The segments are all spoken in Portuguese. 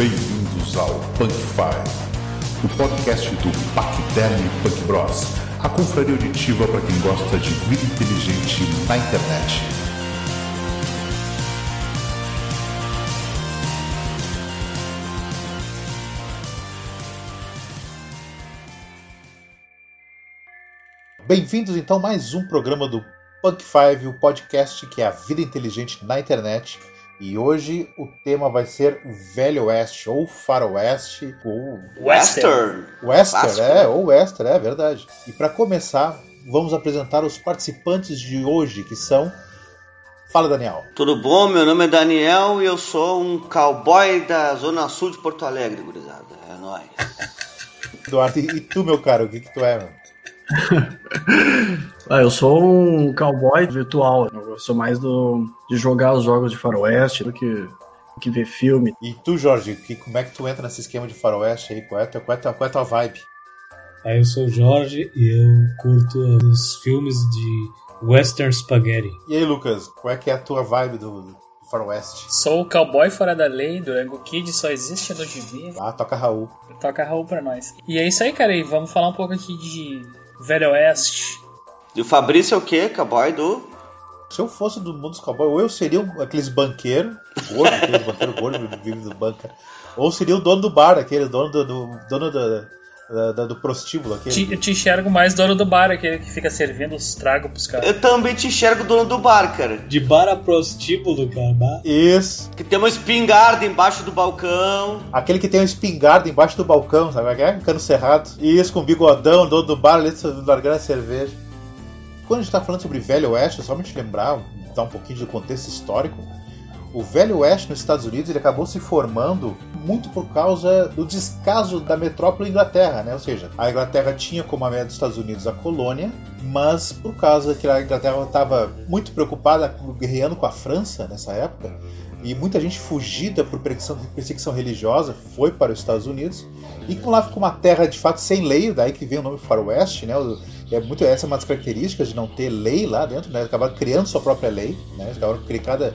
Bem-vindos ao Punk Five, o podcast do Pacterno e Punk Bros, a confraria auditiva para quem gosta de vida inteligente na internet. Bem-vindos então a mais um programa do Punk Five, o podcast que é a vida inteligente na internet. E hoje o tema vai ser o Velho Oeste, ou Faroeste, ou. Western! Western, Clássico, é, ou Western, é verdade. E para começar, vamos apresentar os participantes de hoje, que são. Fala, Daniel. Tudo bom? Meu nome é Daniel e eu sou um cowboy da Zona Sul de Porto Alegre, gurizada. É nóis. Eduardo, e tu, meu caro, o que, que tu é, meu? Ah, eu sou um cowboy virtual. Eu sou mais do, de jogar os jogos de faroeste do que, do que ver filme. E tu, Jorge, que, como é que tu entra nesse esquema de faroeste aí? Qual é a tua, qual é qual é a tua vibe? Aí eu sou o Jorge e eu curto os filmes de Western Spaghetti. E aí, Lucas, qual é que é a tua vibe do, do faroeste? Sou o cowboy fora da lei, Durango Kid só existe no gibi. Ah, toca Raul. Toca Raul pra nós. E é isso aí, cara. E vamos falar um pouco aqui de Velho Oeste. E o Fabrício é o quê? Cowboy do. Se eu fosse do mundo dos cowboys, ou eu seria um, aqueles banqueiros, gordo, aqueles banqueiros gordos que vivem do banca, ou seria o dono do bar, aquele dono do, do dono da, da- da- do prostíbulo, aquele. Te, eu te enxergo mais dono do bar, aquele que fica servindo os tragos pros caras. Eu também te enxergo dono do bar, cara. De bar a prostíbulo, cara. Isso. Que tem uma espingarda embaixo do balcão. Aquele que tem uma espingarda embaixo do balcão, sabe? é? Um cano cerrado. Isso, com bigodão, dono do bar ali, largando a cerveja. Quando a gente tá falando sobre Velho Oeste, só pra te lembrar, dar um pouquinho do contexto histórico, o Velho Oeste nos Estados Unidos ele acabou se formando muito por causa do descaso da metrópole Inglaterra, né? Ou seja, a Inglaterra tinha como a média dos Estados Unidos a colônia, mas por causa que a Inglaterra estava muito preocupada guerreando com a França nessa época, e muita gente fugida por perseguição, religiosa foi para os Estados Unidos, e como lá ficou uma terra de fato sem lei, daí que vem o nome Faroeste, né? É muito, essa é uma das características de não ter lei lá dentro, né? Acabaram criando sua própria lei, né? Acabaram cri- cada-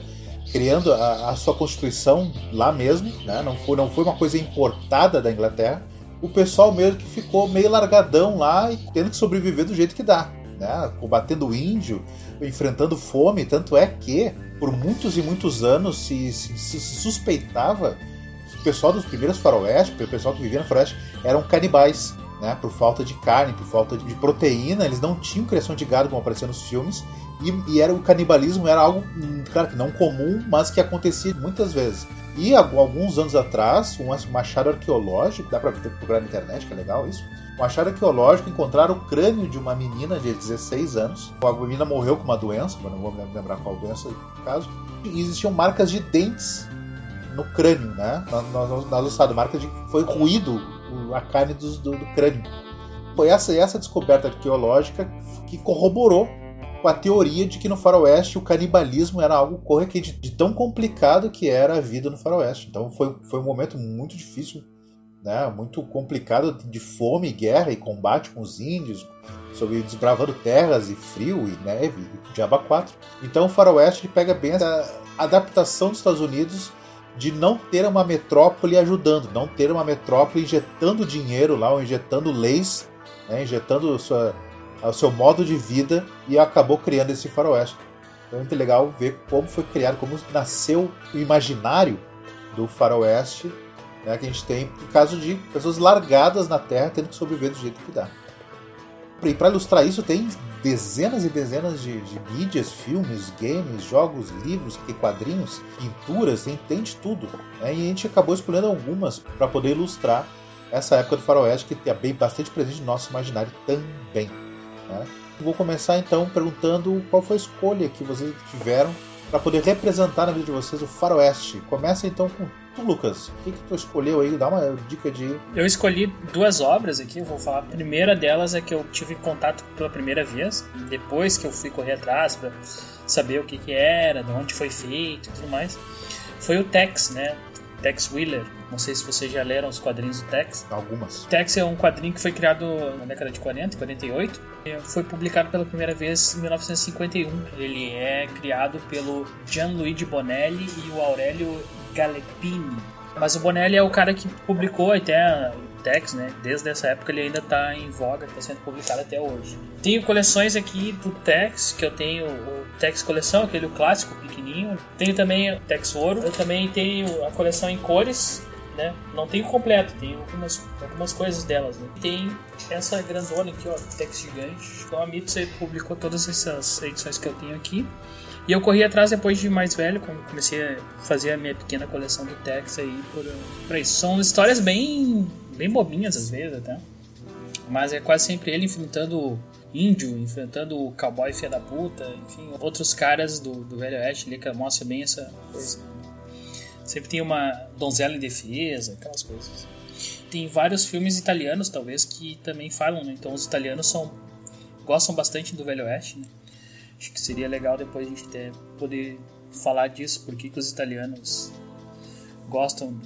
criando a, a sua constituição lá mesmo, né? Não foi, não foi uma coisa importada da Inglaterra. O pessoal mesmo que ficou meio largadão lá e tendo que sobreviver do jeito que dá, né? Combatendo o índio, enfrentando fome, tanto é que por muitos e muitos anos se, se- se suspeitava que o pessoal dos primeiros faroeste, o pessoal que vivia no faroeste, eram canibais, né? Por falta de carne, por falta de proteína, eles não tinham criação de gado como aparecia nos filmes. E, e era o canibalismo era algo, hum, claro que não comum, mas que acontecia muitas vezes. E alguns anos atrás, um um achado arqueológico, dá pra procurar na internet, que é legal isso. Um achado arqueológico encontraram o crânio de uma menina de 16 anos. A menina morreu com uma doença, mas não vou lembrar qual doença no caso. E existiam marcas de dentes no crânio, né? Na, na, na ossada, marca de foi ruído a carne dos- do, do crânio. Foi essa, essa descoberta arqueológica que corroborou a teoria de que no faroeste o canibalismo era algo corriqueiro, de, de tão complicado que era a vida no faroeste. Então foi, foi um momento muito difícil, né? muito complicado de fome, guerra e combate com os índios, sobre desbravando terras e frio e neve e diaba 4. Então o faroeste pega bem essa adaptação dos Estados Unidos de não ter uma metrópole ajudando, não ter uma metrópole injetando dinheiro lá, ou injetando leis, né, injetando sua- o seu modo de vida e acabou criando esse faroeste. Então é muito legal ver como foi criado, como nasceu o imaginário do faroeste, né, que a gente tem por causa de pessoas largadas na Terra tendo que sobreviver do jeito que dá. E para ilustrar isso, tem dezenas e dezenas de, de mídias, filmes, games, jogos, livros, quadrinhos, pinturas, tem, tem de tudo. né? E a gente acabou escolhendo algumas para poder ilustrar essa época do faroeste que é bem bastante presente no nosso imaginário também. Né? Vou começar então perguntando qual foi a escolha que vocês tiveram para poder representar na vida de vocês o faroeste. Começa então com tu, Lucas. O que, que tu escolheu aí? Dá uma dica de Eu escolhi duas obras aqui, vou falar. A primeira delas é que eu tive contato pela primeira vez, depois que eu fui correr atrás pra saber o que, que era, de onde foi feito e tudo mais. Foi o Tex, né? Tex Wheeler. Não sei se vocês já leram os quadrinhos do Tex. algumas. Tex é um quadrinho que foi criado na década de 40, 48. e Foi publicado pela primeira vez em 1951. Ele é criado pelo Gianluigi Bonelli e o Aurelio Galepini. Mas o Bonelli é o cara que publicou até o Tex, né? Desde essa época ele ainda tá em voga, tá sendo publicado até hoje. Tenho coleções aqui do Tex, que eu tenho o Tex Coleção, aquele clássico pequenininho. Tenho também o Tex Ouro. Eu também tenho a coleção em cores, né? Não tenho completo, tenho algumas, algumas coisas delas. Né? Tem essa grandona aqui, ó, Tex Gigante. Então a Mitsu publicou todas essas edições que eu tenho aqui. E eu corri atrás depois de mais velho, quando comecei a fazer a minha pequena coleção do Tex aí por, por isso. São histórias bem, bem bobinhas às vezes até. Mas é quase sempre ele enfrentando índio, enfrentando o cowboy filha da puta, enfim, outros caras do, do Velho Oeste ali que mostra bem essa coisa. Sempre tem uma donzela em defesa, aquelas coisas. Tem vários filmes italianos, talvez, que também falam, né? Então os italianos são gostam bastante do Velho Oeste, né? Acho que seria legal depois a gente ter, poder falar disso, porque que os italianos gostam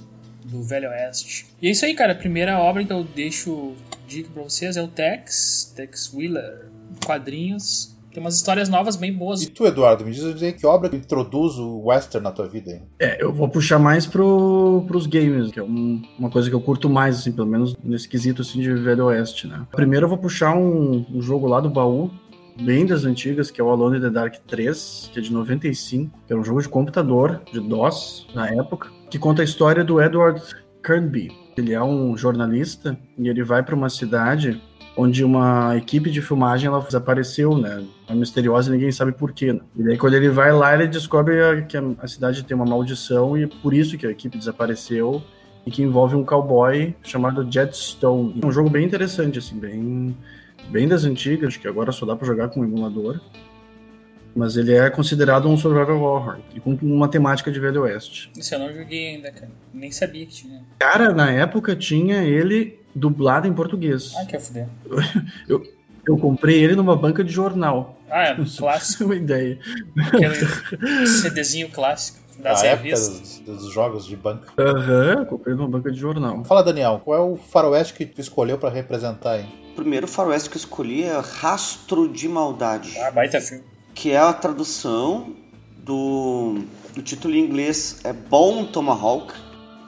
do Velho Oeste. E é isso aí, cara. A primeira obra que eu deixo dica pra vocês é o Tex, Tex Wheeler, quadrinhos. Tem umas histórias novas bem boas. E tu, Eduardo, me diz que obra introduz o western na tua vida aí? É, eu vou puxar mais pro, pros games, que é um, uma coisa que eu curto mais, assim, pelo menos nesse quesito assim, de Velho Oeste, né? Primeiro eu vou puxar um, um jogo lá do baú, bem das antigas, que é o Alone in the Dark 3, que é de 95, que era um jogo de computador, de DOS, na época, que conta a história do Edward Kirby. Ele é um jornalista e ele vai para uma cidade onde uma equipe de filmagem ela desapareceu, né? É misteriosa e ninguém sabe porquê. Né? E daí quando ele vai lá, ele descobre a, que a cidade tem uma maldição e por isso que a equipe desapareceu e que envolve um cowboy chamado Jetstone. É um jogo bem interessante, assim, bem bem das antigas, que agora só dá para jogar com emulador. Mas ele é considerado um survival horror, e com uma temática de Velho Oeste. Isso eu não joguei ainda, cara. Nem sabia que tinha. Cara, na época tinha ele dublado em português. Ah, que fuder. eu, eu comprei ele numa banca de jornal. Ah, é, clássico. uma ideia. Aquele CDzinho clássico das a revistas. época dos, dos, jogos de banca. Aham, uhum, comprei numa banca de jornal. Fala, Daniel, qual é o faroeste que tu escolheu para representar aí? O primeiro faroeste que eu escolhi é Rastro de Maldade. Ah, baita filme. Que é a tradução do, do título em inglês é Bom Tomahawk.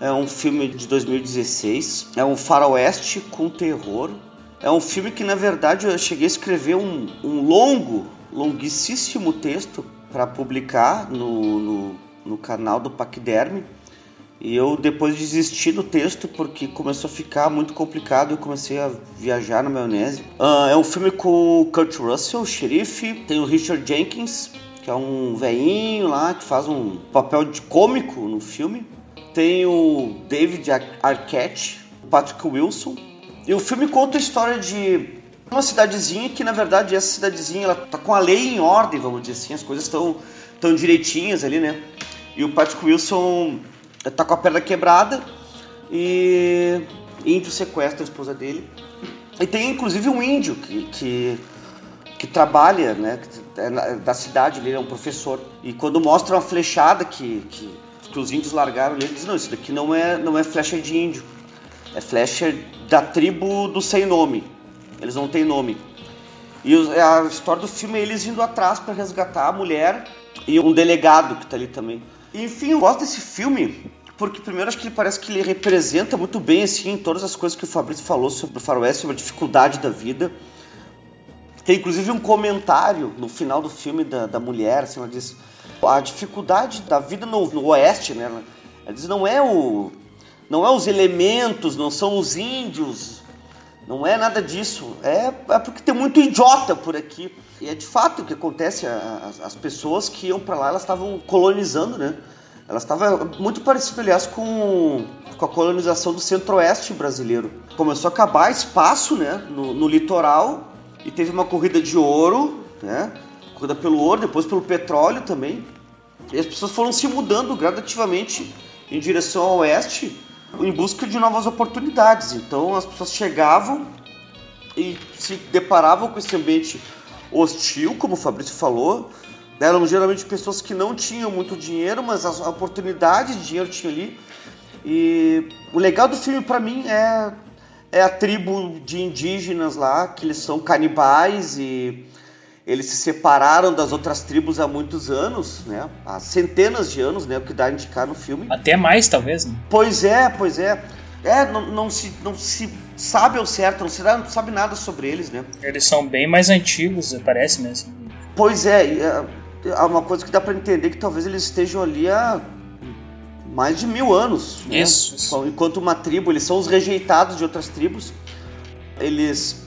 É um filme de 2016. É um faroeste com terror. É um filme que, na verdade, eu cheguei a escrever um, um longo, longuíssimo texto para publicar no, no, no canal do Paquiderme e eu depois desisti do texto porque começou a ficar muito complicado e comecei a viajar na maionese. Uh, é um filme com o Kurt Russell, o xerife, tem o Richard Jenkins, que é um veinho lá que faz um papel de cômico no filme. Tem o David Arquette, Patrick Wilson. E o filme conta a história de uma cidadezinha que na verdade essa cidadezinha ela tá com a lei em ordem, vamos dizer assim, as coisas estão tão direitinhas ali, né? E o Patrick Wilson tá com a perna quebrada e índio sequestra a esposa dele. E tem inclusive um índio que, que, que trabalha, né, é da cidade, ele é um professor. E quando mostra uma flechada que, que, que os índios largaram, ele diz: Não, isso daqui não é, não é flecha de índio, é flecha da tribo do sem nome. Eles não têm nome. E a história do filme é eles indo atrás para resgatar a mulher e um delegado que tá ali também. Enfim, eu gosto desse filme porque primeiro acho que ele parece que ele representa muito bem assim todas as coisas que o Fabrício falou sobre o faroeste, sobre a dificuldade da vida. Tem inclusive um comentário no final do filme da, da mulher, assim, ela diz a dificuldade da vida no, no oeste, né? Diz não é o não é os elementos, não são os índios, não é nada disso. É, é porque tem muito idiota por aqui. E é de fato o que acontece. As, as pessoas que iam para lá, elas estavam colonizando, né? Elas estavam muito parecido, aliás, com, com a colonização do centro-oeste brasileiro. Começou a acabar espaço, né? No, no litoral e teve uma corrida de ouro, né? Corrida pelo ouro, depois pelo petróleo também. E as pessoas foram se mudando gradativamente em direção ao oeste em busca de novas oportunidades. Então as pessoas chegavam e se deparavam com esse ambiente hostil, como o Fabrício falou. Eram geralmente pessoas que não tinham muito dinheiro, mas as oportunidades de dinheiro tinham ali. E o legal do filme para mim é, é a tribo de indígenas lá, que eles são canibais e eles se separaram das outras tribos há muitos anos, né? Há centenas de anos, né? O que dá a indicar no filme. Até mais, talvez. Né? Pois é, pois é. É, não, não, se, não se sabe ao certo, não se não sabe nada sobre eles, né? Eles são bem mais antigos, parece mesmo. Pois é, é, é uma coisa que dá para entender que talvez eles estejam ali há mais de mil anos. Né? Isso, isso. Enquanto uma tribo, eles são os rejeitados de outras tribos. Eles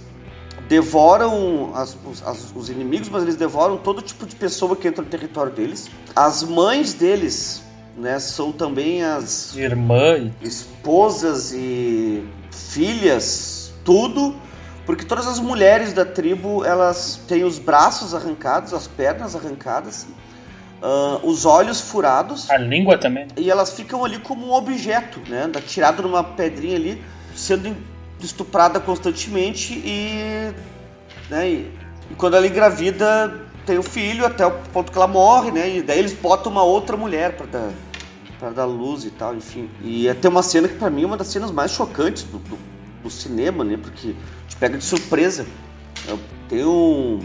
devoram as, as, os inimigos, mas eles devoram todo tipo de pessoa que entra no território deles. As mães deles, né, são também as irmãs, esposas e filhas, tudo, porque todas as mulheres da tribo elas têm os braços arrancados, as pernas arrancadas, uh, os olhos furados, a língua também, e elas ficam ali como um objeto, né, tirado numa pedrinha ali, sendo estuprada constantemente e, né, e, e quando ela engravida tem o filho até o ponto que ela morre, né? E daí eles botam uma outra mulher para dar para dar luz e tal, enfim. E tem uma cena que para mim é uma das cenas mais chocantes do, do, do, cinema, né? Porque te pega de surpresa. Tem um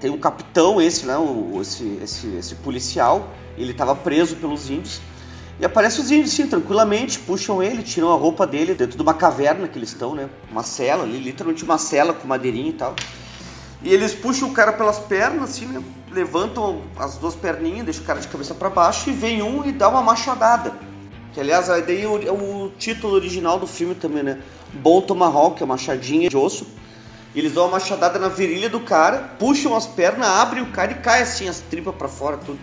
tem um capitão esse, né? O, esse, esse, esse policial. Ele estava preso pelos índios. E aparece os índios, sim, tranquilamente, puxam ele, tiram a roupa dele dentro de uma caverna que eles estão, né? Uma cela ali, literalmente uma cela com madeirinha e tal. E eles puxam o cara pelas pernas, assim, né? Levantam as duas perninhas, deixam o cara de cabeça para baixo e vem um e dá uma machadada. Que aliás, daí é o, título original do filme também, né? Bom Tomahawk, é machadinha de osso. Eles dão uma machadada na virilha do cara, puxam as pernas, abrem o cara e cai assim, as tripas para fora, tudo.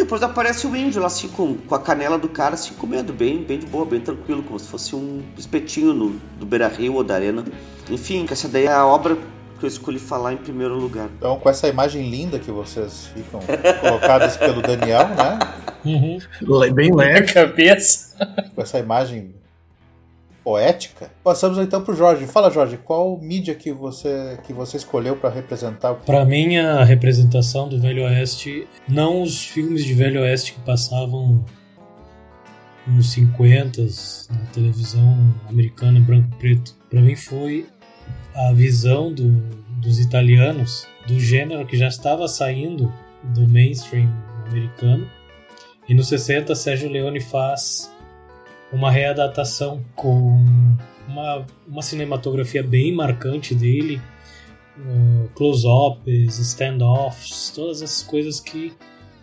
E depois aparece o índio lá, assim, com, com a canela do cara, assim, comendo, bem, bem de boa, bem tranquilo, como se fosse um espetinho no, do Beira Rio ou da Arena. Enfim, essa daí é a obra que eu escolhi falar em primeiro lugar. Então, com essa imagem linda que vocês ficam colocadas pelo Daniel, né? Uhum. Bem leve. cabeça. Com essa imagem poética. Passamos então para o Jorge. Fala, Jorge, qual mídia que você que você escolheu para representar? Para mim, a representação do Velho Oeste, não os filmes de Velho Oeste que passavam nos 50 na televisão americana em branco e preto. Para mim foi a visão do, dos italianos do gênero que já estava saindo do mainstream americano. E nos 60, Sérgio Leone faz uma readaptação com uma, uma cinematografia bem marcante dele, uh, close-ups, stand-offs, todas essas coisas que,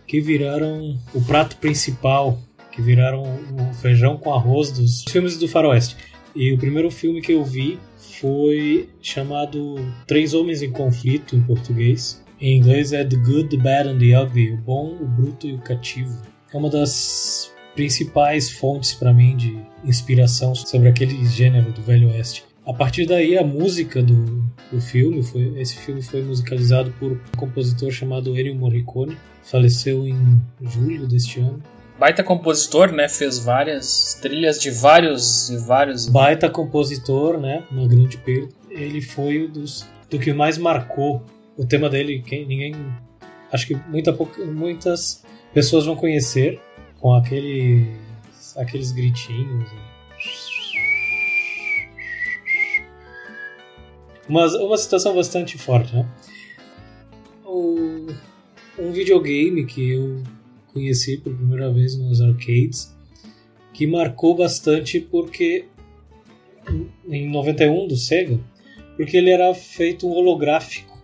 que viraram o prato principal, que viraram o feijão com arroz dos filmes do faroeste. E o primeiro filme que eu vi foi chamado Três Homens em Conflito em português. Em inglês é The Good, The Bad and The Ugly, o bom, o bruto e o cativo. É uma das principais fontes para mim de inspiração sobre aquele gênero do Velho Oeste. A partir daí a música do, do filme foi esse filme foi musicalizado por um compositor chamado Ennio Morricone, faleceu em julho deste ano baita compositor, né? Fez várias trilhas de vários e vários. Baita compositor, né? Uma grande perda. Ele foi o dos do que mais marcou o tema dele. Quem ninguém, acho que muita muitas pessoas vão conhecer com aquele aqueles gritinhos. Uma, uma situação bastante forte, né? O, um videogame que eu conheci por primeira vez nos arcades, que marcou bastante porque em 91 do Sega, porque ele era feito um holográfico.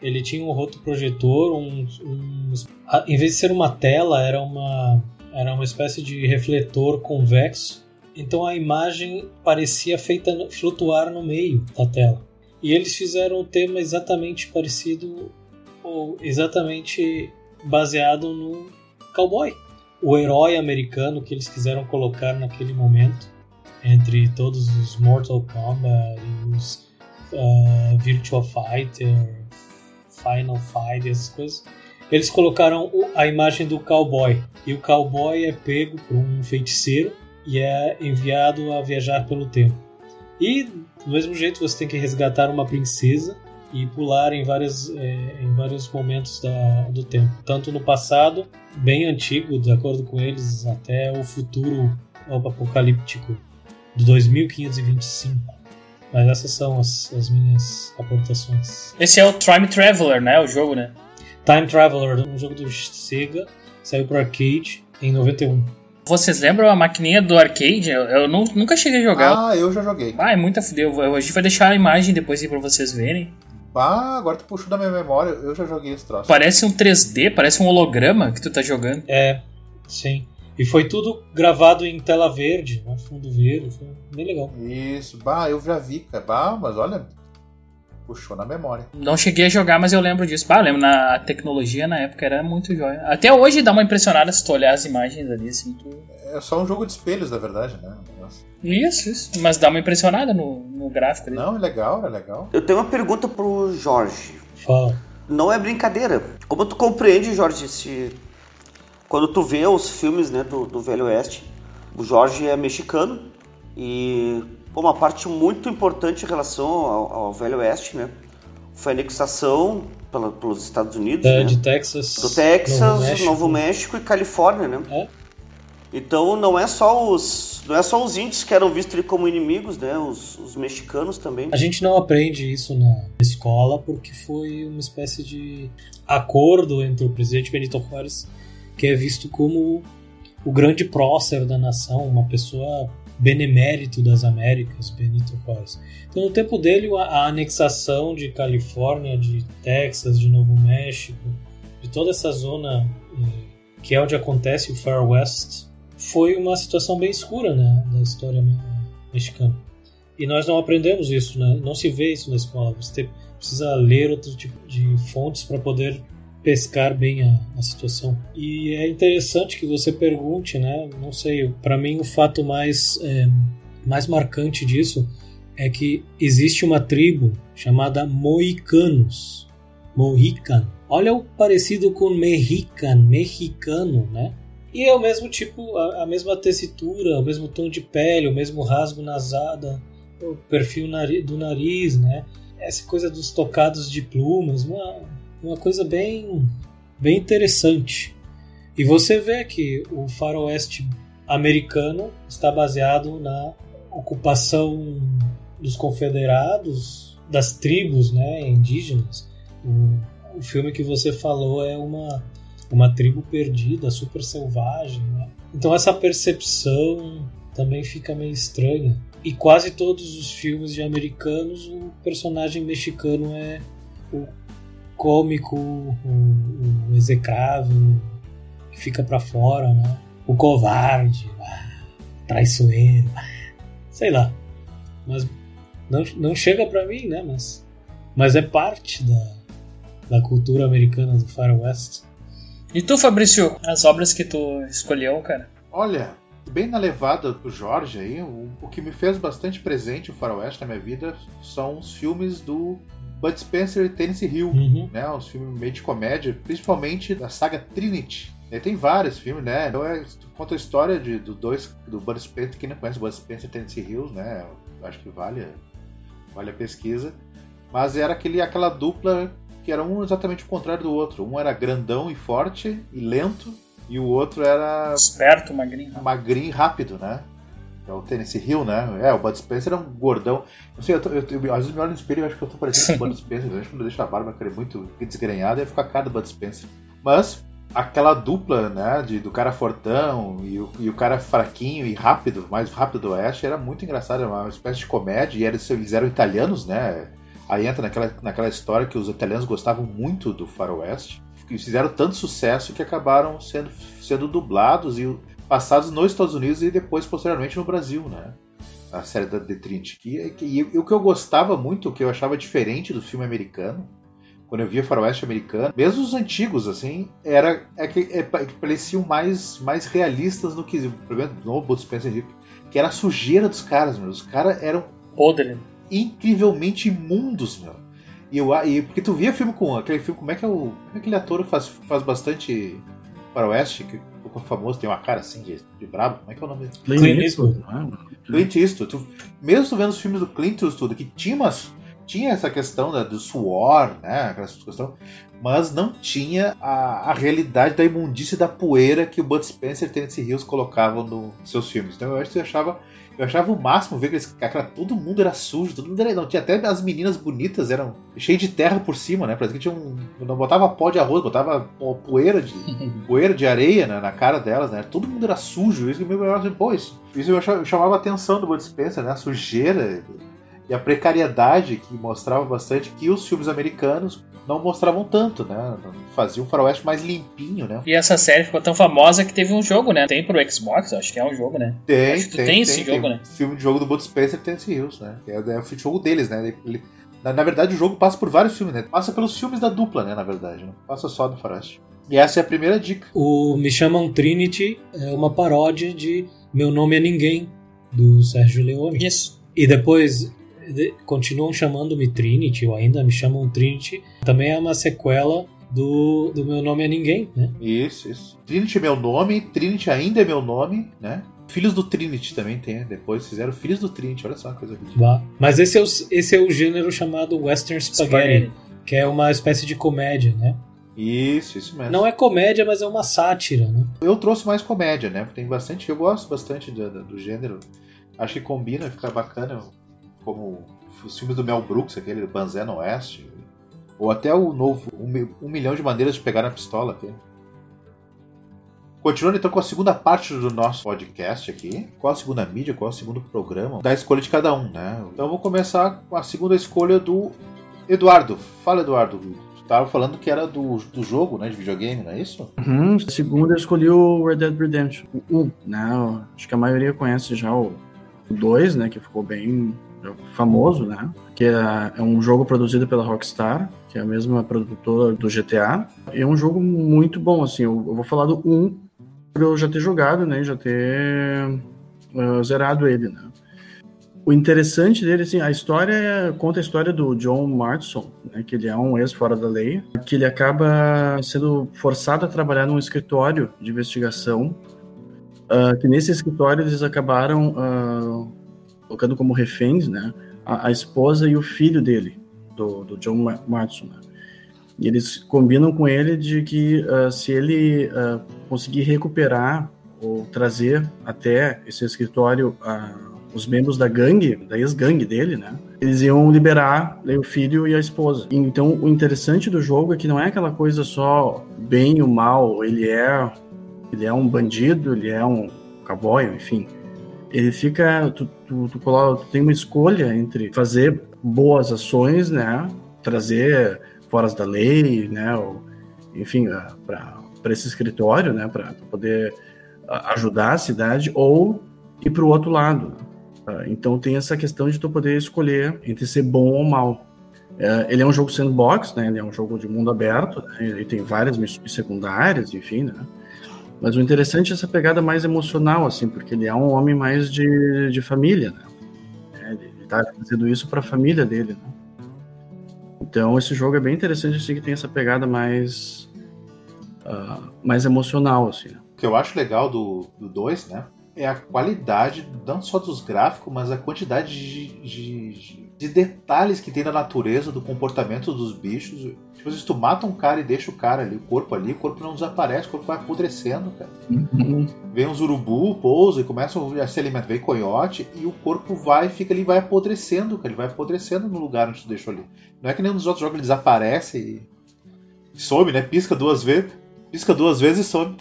Ele tinha um rotoprojetor, um, um, em vez de ser uma tela, era uma era uma espécie de refletor convexo. Então a imagem parecia feita flutuar no meio da tela. E eles fizeram o tema exatamente parecido ou exatamente baseado no cowboy. O herói americano que eles quiseram colocar naquele momento, entre todos os Mortal Kombat e os uh, Virtual Fighter, Final Fight, essas coisas, eles colocaram a imagem do cowboy. E o cowboy é pego por um feiticeiro e é enviado a viajar pelo tempo. E do mesmo jeito você tem que resgatar uma princesa e pular em, várias, é, em vários momentos da, do tempo, tanto no passado, bem antigo, de acordo com eles, até o futuro apocalíptico do 2525. Mas essas são as, as minhas aportações. Esse é o Time Traveler, né? O jogo, né? Time Traveler, um jogo do Sega, saiu pro arcade em 91. Vocês lembram a maquininha do arcade? Eu, eu nu- nunca cheguei a jogar. Ah, eu já joguei. Ah, é muita fudeu. A gente vai deixar a imagem depois aí pra vocês verem. Ah, agora tu puxou da minha memória, eu já joguei esse troço. Parece um 3D, parece um holograma que tu tá jogando. É, sim. E foi tudo gravado em tela verde, né? fundo verde, foi bem legal. Isso, bah, eu já vi, cara. Bah, mas olha, puxou na memória. Não cheguei a jogar, mas eu lembro disso. Bah, eu lembro, na a tecnologia na época era muito jóia. Até hoje dá uma impressionada se tu olhar as imagens ali, assim, tu... É só um jogo de espelhos, na verdade, né? Nossa. Isso, isso. Mas dá uma impressionada no, no gráfico ali. Não, é legal, é legal. Eu tenho uma pergunta pro Jorge. Fala. Não é brincadeira. Como tu compreende, Jorge, se quando tu vê os filmes né, do, do Velho Oeste, o Jorge é mexicano e pô, uma parte muito importante em relação ao, ao Velho Oeste, né? Foi a anexação pela- pelos Estados Unidos, É, né? de Texas, do Texas, Novo México. Novo México e Califórnia, né? É. Então não é só os não é só os índios que eram vistos como inimigos, né? Os, os mexicanos também. A gente não aprende isso na escola porque foi uma espécie de acordo entre o presidente Benito Juárez, que é visto como o grande prócer da nação, uma pessoa benemérito das Américas, Benito Juárez. Então, no tempo dele, a, anexação de Califórnia, de Texas, de Novo México, de toda essa zona eh, que é onde acontece o Far West, foi uma situação bem escura né, história me- mexicana. E nós não aprendemos isso, né? Não se vê isso na escola. Você precisa ler outro tipo de fontes para poder pescar bem a, a situação. E é interessante que você pergunte, né? Não sei, para mim o fato mais é, mais marcante disso é que existe uma tribo chamada Moicanos. Mohican. Olha o parecido com Mexican, mexicano, né? E é o mesmo tipo, a, a mesma tessitura, o mesmo tom de pele, o mesmo rasgo nasada, o perfil do nariz, né? Essa coisa dos tocados de plumas, uma, uma coisa bem, bem interessante. E você vê que o faroeste americano está baseado na ocupação dos confederados, das tribos né, indígenas. O, o filme que você falou é uma, uma tribo perdida, super selvagem. Né? Então essa percepção também fica meio estranha. E quase todos os filmes de americanos, o personagem mexicano é o cômico, o, o execrável, que fica pra fora, né? O covarde, ah, traiçoeiro, ah, sei lá. Mas não, não chega pra mim, né? Mas, mas é parte da, da cultura americana do Far West. E tu, Fabrício, as obras que tu escolheu, cara? Olha, bem na levada do Jorge aí, o, o que me fez bastante presente o Faroeste na minha vida são os filmes do Bud Spencer e Tennessee Hill. Uhum. né, uns filmes meio de comédia, principalmente da saga Trinity. E tem vários filmes, né? Então é, conta a história de, do dois do Bud Spencer, quem não conhece o Bud Spencer e Tennessee Hills, né? Eu acho que vale, a- vale a pesquisa. Mas era aquele, aquela dupla que era um exatamente o contrário do outro. Um era grandão e forte e lento, e o outro era Esperto, magrinho. magrinho rápido, né? É o Tennessee Hill, né? É, o Bud Spencer é um gordão. Não sei, eu, tô, eu, eu- às vezes me olho no espelho e acho que eu tô parecendo com o Bud Spencer. Eu acho que quando eu deixo a barba querer muito desgrenhada, fica a cara do Bud Spencer. Mas aquela dupla, né, de, do cara fortão e o, e o cara fraquinho e rápido, mais rápido do Oeste, era muito engraçado, era uma espécie de comédia, e eles, eles eram italianos, né? Aí entra naquela, naquela história que os italianos gostavam muito do faroeste, fizeram tanto sucesso que acabaram sendo, sendo dublados e passados nos Estados Unidos e depois, posteriormente, no Brasil, né? A série da The Trinity. Que, que, e o que eu gostava muito, o que eu achava diferente do filme americano, quando eu via faroeste americano, mesmo os antigos, assim, era é que, é, que pareciam mais, mais realistas no que, por exemplo, no Bud Spencer Hill, que era a sujeira dos caras, meu. Os caras eram Podre. incrivelmente imundos, meu. E, eu, e porque tu via filme com aquele filme, como é que é o. Como é aquele ator que faz, faz bastante faroeste, que ficou famoso, tem uma cara assim de, de brabo, como é que é o nome dele? Clint Clint Eastwood, é? Clint Eastwood. Tu, mesmo tu vendo os filmes do Clint Eastwood, que tinha, umas, tinha essa questão da, do suor, né? Aquela questão, mas não tinha a, a realidade da imundície e da poeira que o Bud Spencer e Tennessee Hills colocavam nos seus filmes. Então eu acho que eu achava. Eu achava o máximo ver que cara, todo mundo era sujo, todo mundo era. Não, tinha até as meninas bonitas, eram cheias de terra por cima, né? Parece que tinha um. Não botava pó de arroz, botava poeira de, poeira de areia né, na cara delas, né? Todo mundo era sujo. Isso que me assim, pô, isso, isso eu chamava a atenção do Bud Spencer, né? A sujeira e a precariedade que mostrava bastante que os filmes americanos não mostravam tanto, né? Fazia um faroeste mais limpinho, né? E essa série ficou tão famosa que teve um jogo, né? Tem pro Xbox, acho que é um jogo, né? Tem, acho que tem, tem, tem esse jogo, tem. né? O filme de jogo do Bud Spencer tem esse Hills, né? É, é o jogo deles, né? Ele, ele, na, na, verdade, o jogo passa por vários filmes, né? Passa pelos filmes da dupla, né? Na verdade, não passa só do faroeste. E essa é a primeira dica. O Me Chamam Trinity é uma paródia de Meu Nome é Ninguém, do Sérgio Leone. Isso. E depois continuam chamando-me Trinity, ou ainda me chamam Trinity, também é uma sequela do, do Meu Nome é Ninguém, né? Isso, isso. Trinity é meu nome, Trinity ainda é meu nome, né? Filhos do Trinity também tem, depois fizeram Filhos do Trinity, olha só uma coisa ridícula. Mas esse é, o, esse é o gênero chamado Western Spaghetti, Spaghetti, que é uma espécie de comédia, né? Isso, isso mesmo. Não é comédia, mas é uma sátira, né? Eu trouxe mais comédia, né? Tem bastante, eu gosto bastante do, do, do gênero. Acho que combina, fica bacana como os filmes do Mel Brooks, aquele Banzé no Oeste, ou até o novo Um, Milhão de Maneiras de Pegar na Pistola. Aqui. Continuando então com a segunda parte do nosso podcast aqui. Qual a segunda mídia, qual o segundo programa? Da escolha de cada um, né? Então vou começar com a segunda escolha do Eduardo. Fala, Eduardo. Tu estava falando que era do, do jogo, né? De videogame, não é isso? Uhum. Segunda eu escolhi o Red Dead Redemption 1. Né? Acho que a maioria conhece já o 2, né? Que ficou bem famoso, né? Que é, é, um jogo produzido pela Rockstar, que é a mesma produtora do GTA. E é um jogo muito bom, assim. Eu, vou falar do 1 por eu já ter jogado, né? Já ter uh, zerado ele, né? O interessante dele, assim, a história conta a história do John Marston, né, que ele é um ex fora da lei, que ele acaba sendo forçado a trabalhar num escritório de investigação, uh, que nesse escritório eles acabaram uh, colocando como reféns, né, a, a, esposa e o filho dele, do, do John Marston, né? E eles combinam com ele de que uh, se ele uh, conseguir recuperar ou trazer até esse escritório uh, os membros da gangue, da ex-gangue dele, né? Eles iam liberar né, o filho e a esposa. Então, o interessante do jogo é que não é aquela coisa só bem ou mal. Ele é, ele é um bandido, ele é um cowboy, enfim. Ele fica, tu, tu, tu, tu tem uma escolha entre fazer boas ações, né? Trazer fora da lei, né? Ou, enfim, para esse escritório, né? Para poder ajudar a cidade ou ir para o outro lado. Ah, então tem essa questão de tu poder escolher entre ser bom ou mal. É, ele é um jogo sandbox, né? Ele é um jogo de mundo aberto, né? ele tem várias missões secundárias, enfim, né? Mas o interessante é essa pegada mais emocional, assim, porque ele é um homem mais de, de família, né? É, ele está fazendo isso para a família dele, né? Então esse jogo é bem interessante, assim, que tem essa pegada mais uh, mais emocional, assim. O que eu acho legal do 2, né? é a qualidade, não só dos gráficos, mas a quantidade de, de, de, detalhes que tem na natureza, do comportamento dos bichos. Tipo, se tu mata um cara e deixa o cara ali, o corpo ali, o corpo não desaparece, o corpo vai apodrecendo, cara. Uhum. Vem uns urubu, pousa e começam a se alimentar, vem coiote, e o corpo vai, fica ali, vai apodrecendo, cara. Ele vai apodrecendo no lugar onde tu deixou ali. Não é que nem nos outros jogos ele desaparece e some, né? Pisca duas vezes, pisca duas vezes e some.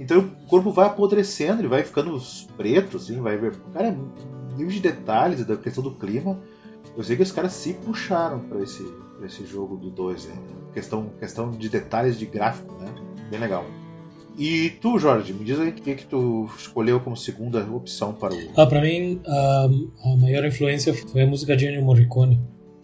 Então o corpo vai apodrecendo, ele vai ficando preto, assim, vai ver. Cara, é nível de detalhes da questão do clima. Eu sei que os caras se puxaram para esse, pra esse jogo do 2, né? questão, questão de detalhes de gráfico, né? Bem legal. E tu, Jorge, me diz aí o que, que tu escolheu como segunda opção para o. Ah, para mim, a, a, maior influência foi a música de Ennio Morricone.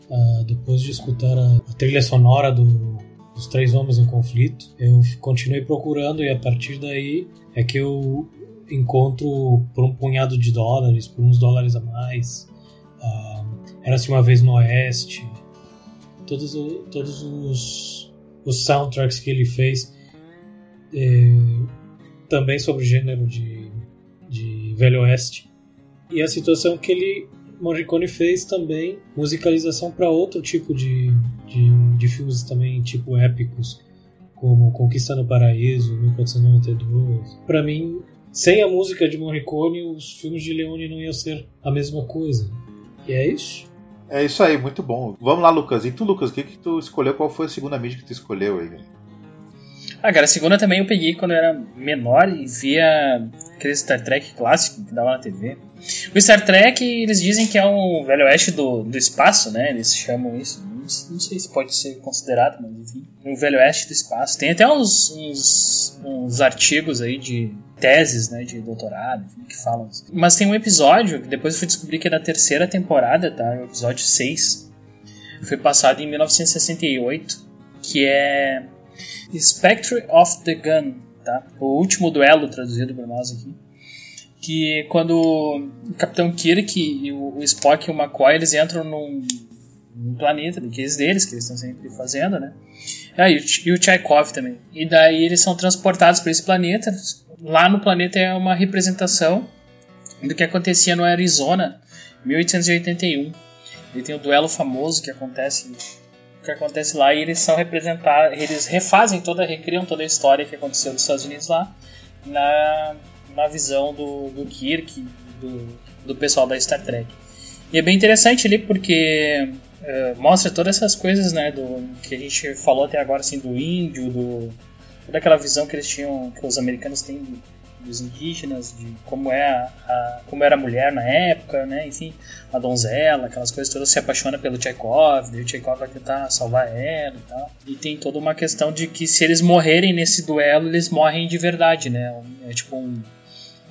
Uh, depois de escutar a, a trilha sonora do os três homens em conflito. Eu continuei procurando e a partir daí é que eu encontro por um punhado de dólares, por uns dólares a mais. Era-se uma vez no Oeste. Todos, todos os, os soundtracks que ele fez eh, também sobre o gênero de, de Velho Oeste. E a situação que ele Morricone fez também musicalização para outro tipo de, de, de, filmes também, tipo épicos, como Conquista no Paraíso, 1492. Para mim, sem a música de Morricone, os filmes de Leone não iam ser a mesma coisa. E é isso. É isso aí, muito bom. Vamos lá, Lucas. E tu, Lucas, o que, que tu escolheu? Qual foi a segunda mídia que tu escolheu aí? Ah, cara, a segunda também eu peguei quando eu era menor e via aquele Star Trek clássico que dava na TV. O Star Trek, eles dizem que é um velho oeste do, do espaço, né? Eles chamam isso. Não, não sei se pode ser considerado, mas enfim. Um velho oeste do espaço. Tem até uns, uns, uns artigos aí de teses, né? De doutorado, enfim, que falam isso. Mas tem um episódio que depois eu fui descobrir que é da terceira temporada, tá? O episódio 6. Foi passado em 1968, que é Spectre of the Gun, tá? O último duelo traduzido para nós aqui. Que quando o Capitão Kirk e o Spock e o McCoy eles entram num, num planeta daqueles deles, que eles estão sempre fazendo, né? Ah, e, o, e o Tchaikov também. E daí eles são transportados para esse planeta. Lá no planeta é uma representação do que acontecia no Arizona, 1881. E tem o duelo famoso que acontece que acontece lá e eles são representados, eles refazem toda, recriam toda a história que aconteceu nos Estados Unidos lá na, na visão do, do Kirk, do, do pessoal da Star Trek. E é bem interessante ali porque uh, mostra todas essas coisas, né, do que a gente falou até agora, assim, do índio, do toda aquela visão que eles tinham, que os americanos têm dos indígenas, de como é a, a, como era a mulher na época, né? Enfim, a donzela, aquelas coisas todas se apaixona pelo Tchaikov, daí o Tchaikov vai tentar salvar ela e tal. E tem toda uma questão de que se eles morrerem nesse duelo, eles morrem de verdade, né? É tipo um,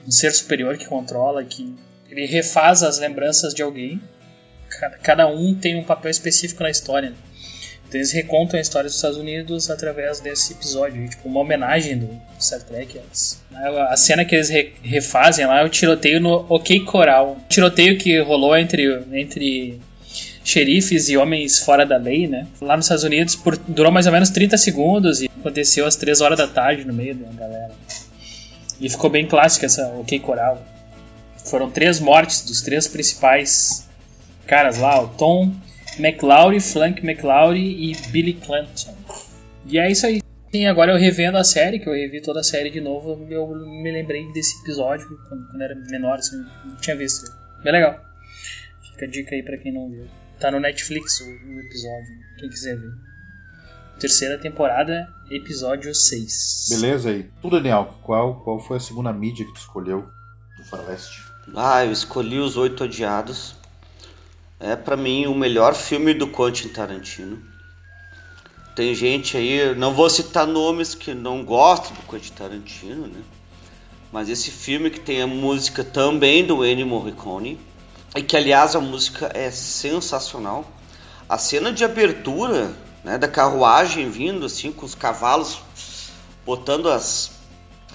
um ser superior que controla, que ele refaz as lembranças de alguém. Cada, cada um tem um papel específico na história. Né? Então eles recontam a história dos Estados Unidos através desse episódio, tipo uma homenagem do Star Trek. A cena que eles refazem lá é o tiroteio no OK Coral. O tiroteio que rolou entre, entre xerifes e homens fora da lei, né? Lá nos Estados Unidos por, durou mais ou menos 30 segundos e aconteceu às 3 horas da tarde no meio da galera. E ficou bem clássica essa OK Coral. Foram três mortes dos três principais caras lá, o Tom, McLaury, Frank McLaury e Billy Clanton. E é isso aí. Sim, agora eu revendo a série, que eu revi toda a série de novo, eu me lembrei desse episódio quando, quando era menor, assim, não tinha visto. Bem legal. Fica a dica aí pra quem não viu. Tá no Netflix o, o episódio, quem quiser ver. Terceira temporada, episódio 6. Beleza aí. Tu, Daniel, qual, qual foi a segunda mídia que tu escolheu do Faroeste? Ah, eu escolhi Os Oito Odiados. É para mim o melhor filme do Quentin Tarantino. Tem gente aí, não vou citar nomes que não gostam do Quentin Tarantino, né? Mas esse filme que tem a música também do Ennio Morricone e que aliás a música é sensacional. A cena de abertura, né, da carruagem vindo assim com os cavalos botando as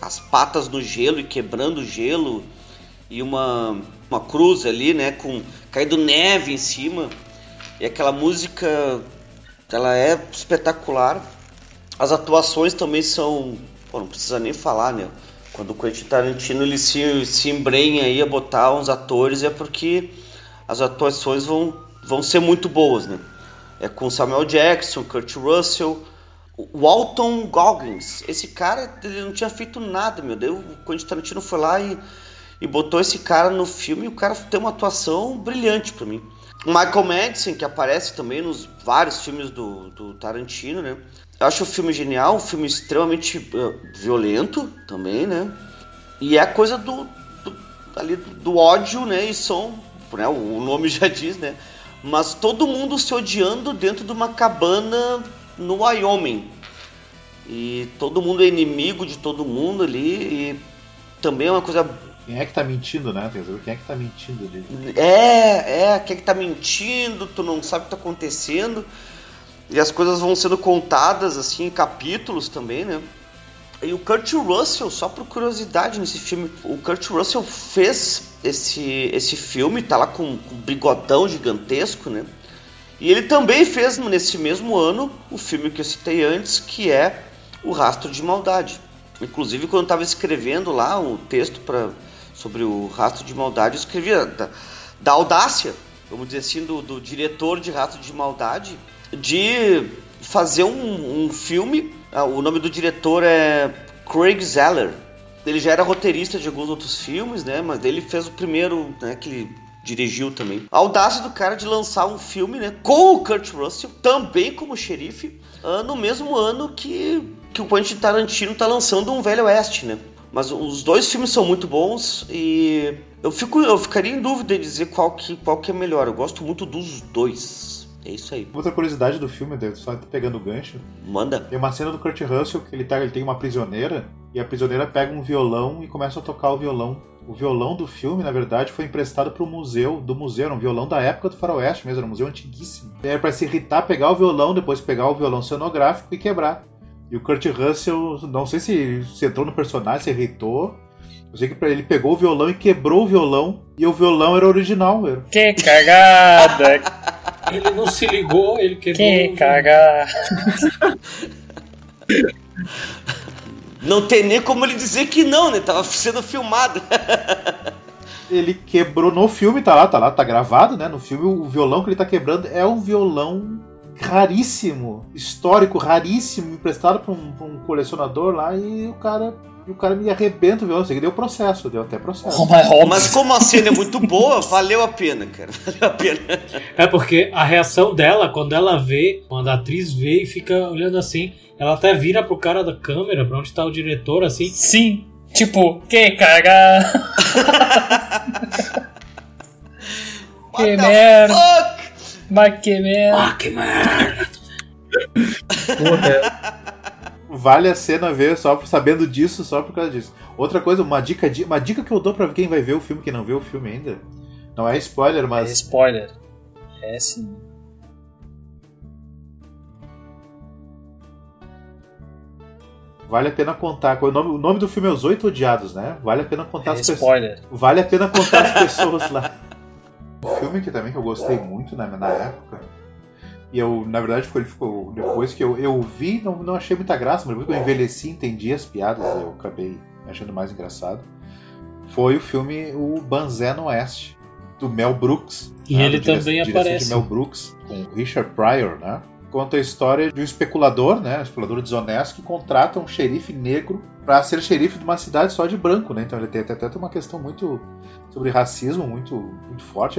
as patas no gelo e quebrando o gelo e uma uma cruz ali, né, com caindo neve em cima. E aquela música, ela é espetacular. As atuações também são, pô, não precisa nem falar, né? Quando o Quentin Tarantino ele se, se embrenha aí a botar uns atores é porque as atuações vão, vão ser muito boas, né? É com Samuel Jackson, Kurt Russell, o Alton Goggins. Esse cara ele não tinha feito nada, meu Deus. O Quentin Tarantino foi lá e e botou esse cara no filme e o cara tem uma atuação brilhante para mim. O Michael Madison, que aparece também nos vários filmes do, do Tarantino, né? Eu acho o filme genial, um filme extremamente uh, violento também, né? E é a coisa do, do, ali, do ódio, né? E som, né? o nome já diz, né? Mas todo mundo se odiando dentro de uma cabana no Wyoming. E todo mundo é inimigo de todo mundo ali. E também é uma coisa quem é que tá mentindo, né? Quem é que tá mentindo ali? É, é, quem é que tá mentindo, tu não sabe o que tá acontecendo. E as coisas vão sendo contadas, assim, em capítulos também, né? E o Kurt Russell, só por curiosidade nesse filme, o Kurt Russell fez esse, esse filme, tá lá com, com um bigodão gigantesco, né? E ele também fez nesse mesmo ano o filme que eu citei antes, que é O Rastro de Maldade. Inclusive, quando eu estava escrevendo lá o texto para sobre o Rastro de Maldade, eu escrevia da, da audácia, vamos dizer assim, do, do, diretor de Rastro de Maldade, de fazer um, um filme. Ah, o nome do diretor é Craig Zeller. Ele já era roteirista de alguns outros filmes, né? Mas ele fez o primeiro, né? Que ele dirigiu também. A audácia do cara de lançar um filme, né? Com o Kurt Russell, também como xerife, uh, no mesmo ano que, que o Quentin Tarantino tá lançando um Velho Oeste, né? Mas os dois filmes são muito bons e eu, fico, eu ficaria em dúvida de dizer qual que, qual que é melhor. Eu gosto muito dos dois. É isso aí. Outra curiosidade do filme, só pegando o gancho. Manda. Tem uma cena do Kurt Russell que ele, tá, ele tem uma prisioneira e a prisioneira pega um violão e começa a tocar o violão. O violão do filme, na verdade, foi emprestado para o museu do museu, era um violão da época do Faroeste mesmo, era um museu antiguíssimo. Era para se irritar, pegar o violão, depois pegar o violão cenográfico e quebrar. E o Kurt Russell, não sei se, se entrou no personagem, se irritou. Eu sei que ele pegou o violão e quebrou o violão, e o violão era original. Era. Que cagada! Ele não se ligou, ele quebrou. Que cagada! Não tem nem como ele dizer que não, né? Tava sendo filmado. ele quebrou no filme, tá lá, tá lá, tá gravado, né? No filme, o violão que ele tá quebrando é um violão raríssimo, histórico, raríssimo, emprestado pra um, pra um colecionador lá e o cara e o cara me arrebenta o violão. Assim, deu processo, deu até processo. Oh, mas como a cena é muito boa, valeu a pena, cara. Valeu a pena. É porque a reação dela, quando ela vê, quando a atriz vê e fica olhando assim, ela até vira pro cara da câmera, pra onde tá o diretor, assim. Sim. Tipo, que caga. que merda. Mas que merda. Ah, que merda. Porra. Vale a cena ver só sabendo disso, só por causa disso. Outra coisa, uma dica, uma dica que eu dou pra quem vai ver o filme, quem não viu o filme ainda. Não é spoiler, mas. É spoiler. É sim. Vale a pena contar. O nome, o nome do filme é Os Oito Odiados, né? Vale a pena contar é as spoiler. pessoas. Vale a pena contar as pessoas lá. Um filme que também que eu gostei muito na, na época. E eu, na verdade, foi, ficou, depois que eu, eu vi, não, não achei muita graça, mas depois que eu envelheci, entendi as piadas, eu acabei achando mais engraçado. Foi o filme O Banzé no Oeste, do Mel Brooks. E né, ele também direção aparece. de Mel Brooks, com Richard Pryor, né? Conta a história de um especulador, né? Um especulador desonesto que contrata um xerife negro para ser xerife de uma cidade só de branco, né? Então ele tem até, uma questão muito sobre racismo muito, muito forte.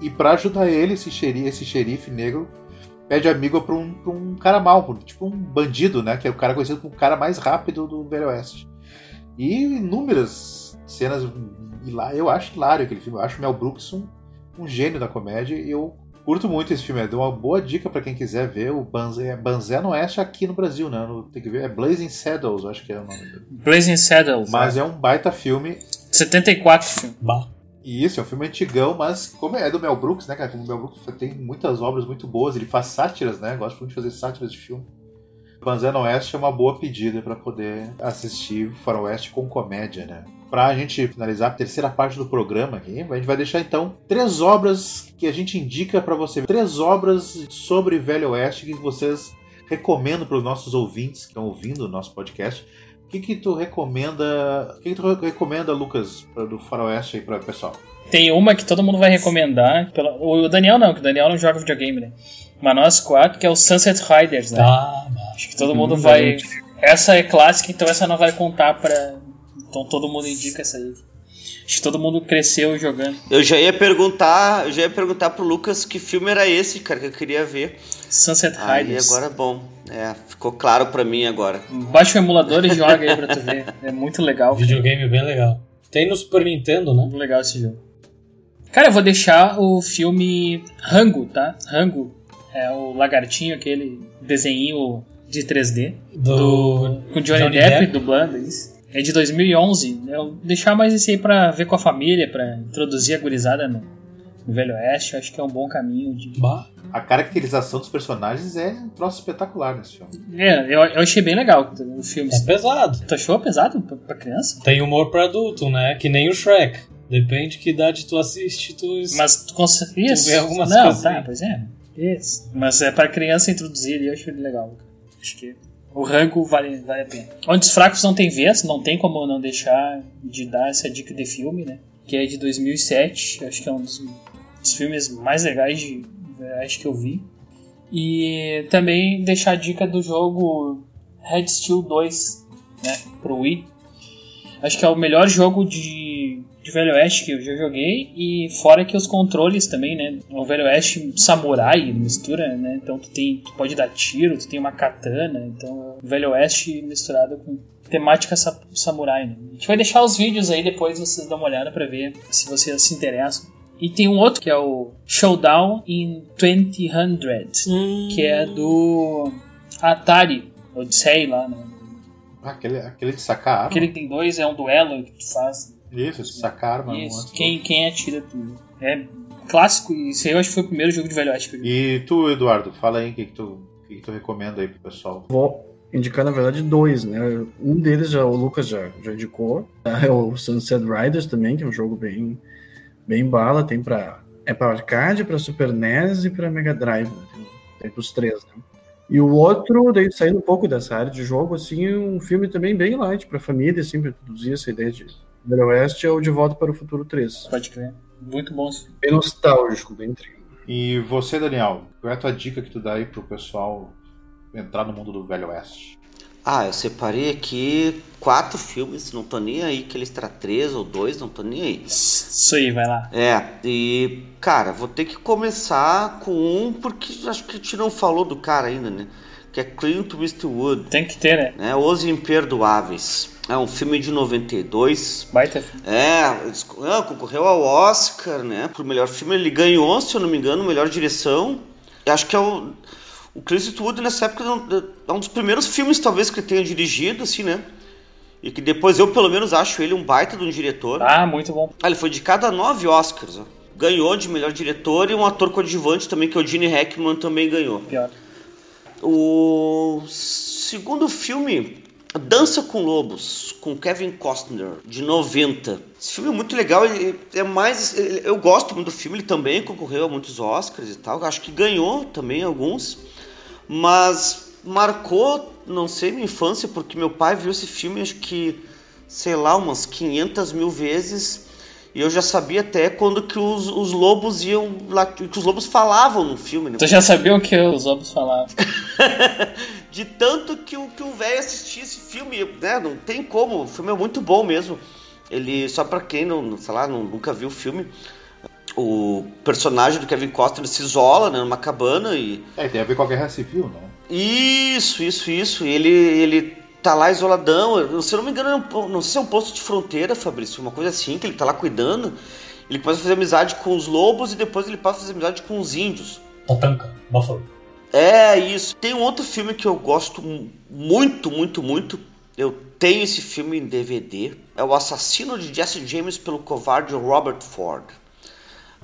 E para ajudar ele, esse xerife, esse xerife negro pede amigo pra um, um cara um- tipo um bandido, né? Que é o cara conhecido como o cara mais rápido do Velho Oeste. E inúmeras cenas eu acho hilário aquele filme. Eu acho o Mel Brooks um, um gênio da comédia e eu curto muito esse filme. Dou uma boa dica pra quem quiser ver o Banzé, Banzé no Oeste aqui no Brasil, né? No- Tem que ver, é Blazing Saddles, eu acho que é o nome dele. Blazing Saddles. Mas é um baita filme 74 filme. Bah. e isso, é um filme antigão, mas como é do Mel Brooks, né, cara? Como o Mel Brooks tem muitas obras muito boas, ele faz sátiras, né? Gosta muito de fazer sátiras de filme. Banzé no Oeste é uma boa pedida para poder assistir Faroeste com comédia, né? Pra gente finalizar a terceira parte do programa aqui, a gente vai deixar então três obras que a gente indica para você. Três obras sobre Velho Oeste que vocês recomendam para os nossos ouvintes que estão ouvindo o nosso podcast. O que, que tu recomenda? O que, que tu recomenda, Lucas, do Faroeste aí para o pessoal? Tem uma que todo mundo vai recomendar. pela- O Daniel não, que o Daniel não joga videogame, né? Mas nós quatro, que é o Sunset Riders, né? Bah. Acho que todo mundo Hum, vai. gente. Essa é clássica, então essa não vai contar pra. Então todo mundo indica essa aí. Acho que todo mundo cresceu jogando. Eu já ia perguntar, eu já ia perguntar pro Lucas que filme era esse, cara, que eu queria ver. Sunset Aí Riders. agora é bom. É, ficou claro pra mim agora. Baixa o emulador e joga aí pra tu ver. É muito legal. cara. Videogame bem legal. Tem no Super Nintendo, né? Muito legal esse jogo. Cara, eu vou deixar o filme Rango, tá? Rango é o lagartinho, aquele desenho de 3D. Do. com Johnny, Depp, dublando isso. É de 2011. Eu vou deixar mais esse aí pra ver com a família, pra introduzir a gurizada no, no Velho Oeste. Acho que é um bom caminho de. Bah. A caracterização dos personagens é um troço espetacular nesse filme. É, eu, eu achei bem legal o filme. É pesado. Tu achou pesado pra, pra criança? Tem humor pra adulto, né? Que nem o Shrek. Depende que idade tu assiste, tu. Mas tu consegue. Isso. vê algumas Não, coisas tá, aí. pois é. Mas é pra criança introduzir ali, eu acho ele legal. Acho que o rango vale, vale a pena. Onde os fracos não tem vez, não tem como não deixar de dar essa dica de filme, né? Que é de 2007. Acho que é um dos, dos filmes mais legais de acho que eu vi. E também deixar a dica do jogo Red Steel 2, né? Pro Wii. Acho que é o melhor jogo de, de Velho Oeste que eu já joguei. E fora que os controles também, né? O Velho Oeste samurai mistura, né? Então tu, tem, tu pode dar tiro, tu tem uma katana. Então o Velho Oeste misturado com temática sa samurai. Né? A gente vai deixar os vídeos aí depois vocês dão uma olhada para ver se vocês se interessam. E tem um outro que é o Showdown in 2000, Hum. que é do Atari Odyssey lá, né? Ah, aquele, aquele de sacar. Aquele que tem dois é um duelo que tu faz. Isso, de sacar arma. um Isso, do quem, quem atira tudo. É clássico e esse aí eu acho que foi o primeiro jogo de Velho Oeste que eu joguei. E tu, Eduardo, fala aí o que, que, tu, que, que tu recomenda aí pro pessoal. Vou indicar, na verdade, dois, né? Um deles já, o Lucas já, já indicou. É o Sunset Riders também, que é um jogo bem, bem bala. Tem pra. É pra arcade, pra Super NES e pra Mega Drive. Né? Tem, tem pros três, né? E o outro, daí saindo um pouco dessa área de jogo, assim, um filme também bem light pra família, assim, pra introduzir essa ideia de Velho Oeste, é o De Volta para o Futuro 3. Pode crer. Muito bom filme. Bem nostálgico, bem trio. E você, Daniel, qual é a tua dica que tu dá aí pro pessoal entrar no mundo do Velho Oeste? Ah, eu separei aqui quatro filmes, não tô nem aí que eles tra três ou dois, não tô nem aí. Isso aí, vai lá. É, e cara, vou ter que começar com um porque acho que a gente não falou do cara ainda, né? Que é Clint Eastwood, Tem que ter, né? né? Os Imperdoáveis. É um filme de 92. Baita. É, ah, concorreu ao Oscar, né? Pro melhor filme ele ganhou, se eu não me engano, melhor direção. Eu acho que é o o Clint Eastwood nessa época é um- é um dos primeiros filmes talvez que ele tenha dirigido, assim, né? E que depois eu pelo menos acho ele um baita de um diretor. Ah, muito bom. Ah, ele foi indicado a nove Oscars. ó. Ganhou de melhor diretor e um ator coadjuvante também, que é o Gene Hackman, também ganhou. Pior. O segundo filme, Dança com Lobos, com Kevin Costner, de 90. Esse filme é muito legal, ele é mais. ele- Eu gosto muito do filme, ele também concorreu a muitos Oscars e tal. Acho que ganhou também alguns. Mas marcou, não sei, minha infância, porque meu pai viu esse filme, acho que, sei lá, umas 500 mil vezes. E eu já sabia até quando que os, os lobos iam lá, que os lobos falavam no filme, né? Tu já sabia o que os lobos falavam. de tanto que o que o velho assistia esse filme, né? Não tem como, o filme é muito bom mesmo. Ele, só pra quem não, sei lá, não, nunca viu o filme, o personagem do Kevin Costner se isola né, numa cabana e É, tem a ver com a Guerra Civil, não? isso, isso, isso. Ele, ele tá lá isoladão. Se eu não me engano, é não sei se é um posto de fronteira, Fabrício, uma coisa assim, que ele tá lá cuidando. Ele começa a fazer amizade com os lobos e depois ele passa a fazer amizade com os índios. Tatanka, Buffalo. É isso. Tem um outro filme que eu gosto mu- muito, muito, muito. Eu tenho esse filme em DVD. É O Assassino de Jesse James pelo covarde Robert Ford.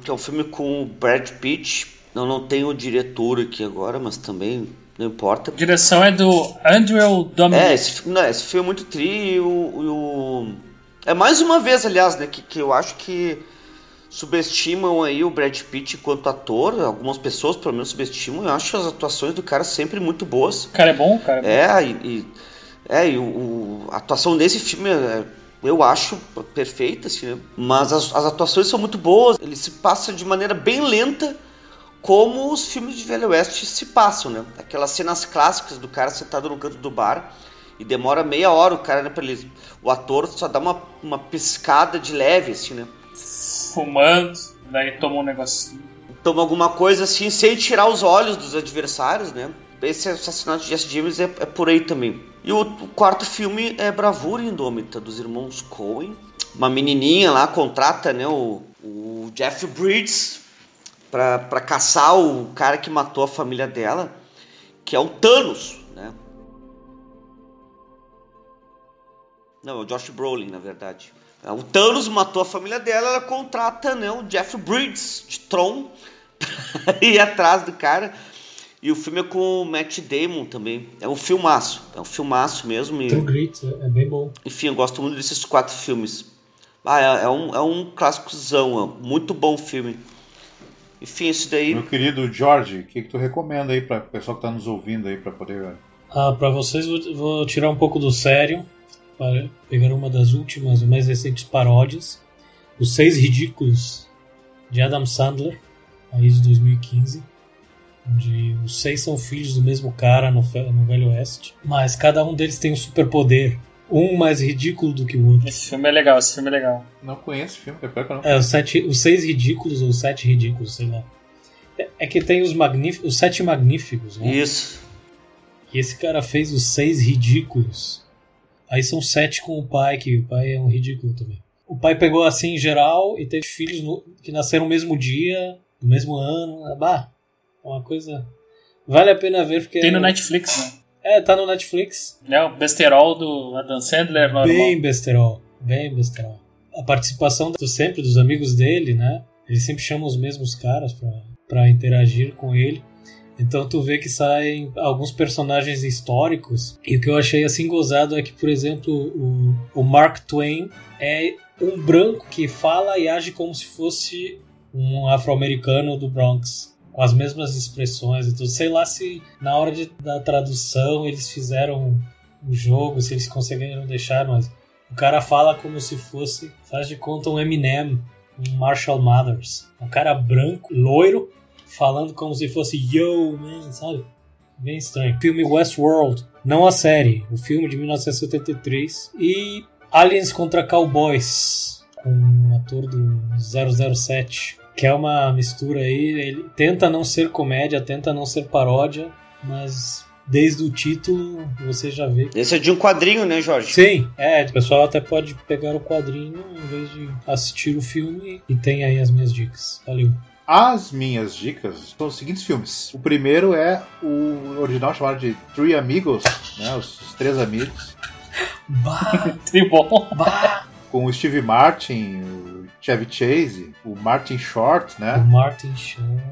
Que é um filme com o Brad Pitt. Eu não tenho o diretor aqui agora, mas também não importa. A direção é do Andrew Dominic. É, esse, não, esse filme é muito tri e o, e o- É mais uma vez, aliás, né, que, que eu acho que subestimam aí o Brad Pitt enquanto ator. Algumas pessoas, pelo menos, subestimam. Eu acho as atuações do cara sempre muito boas. O cara é bom, o cara é bom. É, e, e- é, e o, o- a atuação desse filme é, eu acho perfeita, assim, né? Mas as, as atuações são muito boas. Ele se passa de maneira bem lenta, como os filmes de Velho Oeste se passam, né? Aquelas cenas clássicas do cara sentado no canto do bar e demora meia hora o cara, né, pra ele, o ator só dá uma, uma piscada de leve, assim, né? Fumando, daí toma um negocinho. toma alguma coisa assim sem tirar os olhos dos adversários, né? Esse assassinato de Jesse James é, é por aí também. E o, quarto filme é Bravura Indômita, dos irmãos Coen. Uma menininha lá contrata né, o, o Jeff Bridges pra caçar o cara que matou a família dela, que é o Thanos, né? Não, é o Josh Brolin, na verdade. O Thanos matou a família dela, ela contrata né, o Jeff Bridges de Tron pra ir atrás do cara. E o filme é com o Matt Damon também. É um filmaço, é um filmaço mesmo. E, True Grit, é é bem bom. enfim, eu gosto muito desses quatro filmes. Ah, é, é um, é um clássicozão, é um muito bom filme. Enfim, isso daí. Meu querido Jorge, o que, que tu recomenda aí para o pessoal que tá nos ouvindo aí para poder. Ah, pra vocês vou, vou tirar um pouco do sério para pegar uma das últimas, mais recentes paródias, Os Seis Ridículos de Adam Sandler, aí de 2015, onde os seis são filhos do mesmo cara no, no Velho Oeste, mas cada um deles tem um superpoder. Um mais ridículo do que o outro. Esse filme é legal, esse filme é legal. Não conheço esse filme, é pior que eu não. É, os, sete, os seis ridículos ou os sete ridículos, sei lá. É, é que tem os, magníficos, os sete magníficos, né? Isso. E esse cara fez os seis ridículos. Aí são sete com o pai, que o pai é um ridículo também. O pai pegou assim em geral e teve filhos no- que nasceram no mesmo dia, no mesmo ano. Bah, é uma coisa. Vale a pena ver porque. Tem no é, Netflix, né? É, tá no Netflix. É o besterol do Adam Sandler normal. Bem besterol, bem besterol. A participação do, sempre dos amigos dele, né? Ele sempre chama os mesmos caras pra, pra interagir com ele. Então tu vê que saem alguns personagens históricos. E o que eu achei assim gozado é que, por exemplo, o, o Mark Twain é um branco que fala e age como se fosse um afro-americano do Bronx. Com as mesmas expressões e tudo. Sei lá se na hora de, da tradução eles fizeram o jogo, se eles conseguiram deixar, mas o cara fala como se fosse, faz de conta um Eminem, um Marshall Mathers. Um cara branco, loiro, falando como se fosse yo, man, sabe? Bem estranho. Filme Westworld, não a série, o filme de 1973. E Aliens contra Cowboys, com o ator do 007, que é uma mistura aí. Ele tenta não ser comédia, tenta não ser paródia, mas desde o título você já vê Esse é de um quadrinho, né, Jorge? Sim, é, o pessoal até pode pegar o quadrinho em vez de assistir o filme e tem aí as minhas dicas. Valeu. As minhas dicas são os seguintes filmes. O primeiro é o original chamado de Three Amigos, né, os, os Três Amigos, Bah, bah. com o Steve Martin, o Chevy Chase, o Martin Short, O né, Martin Short.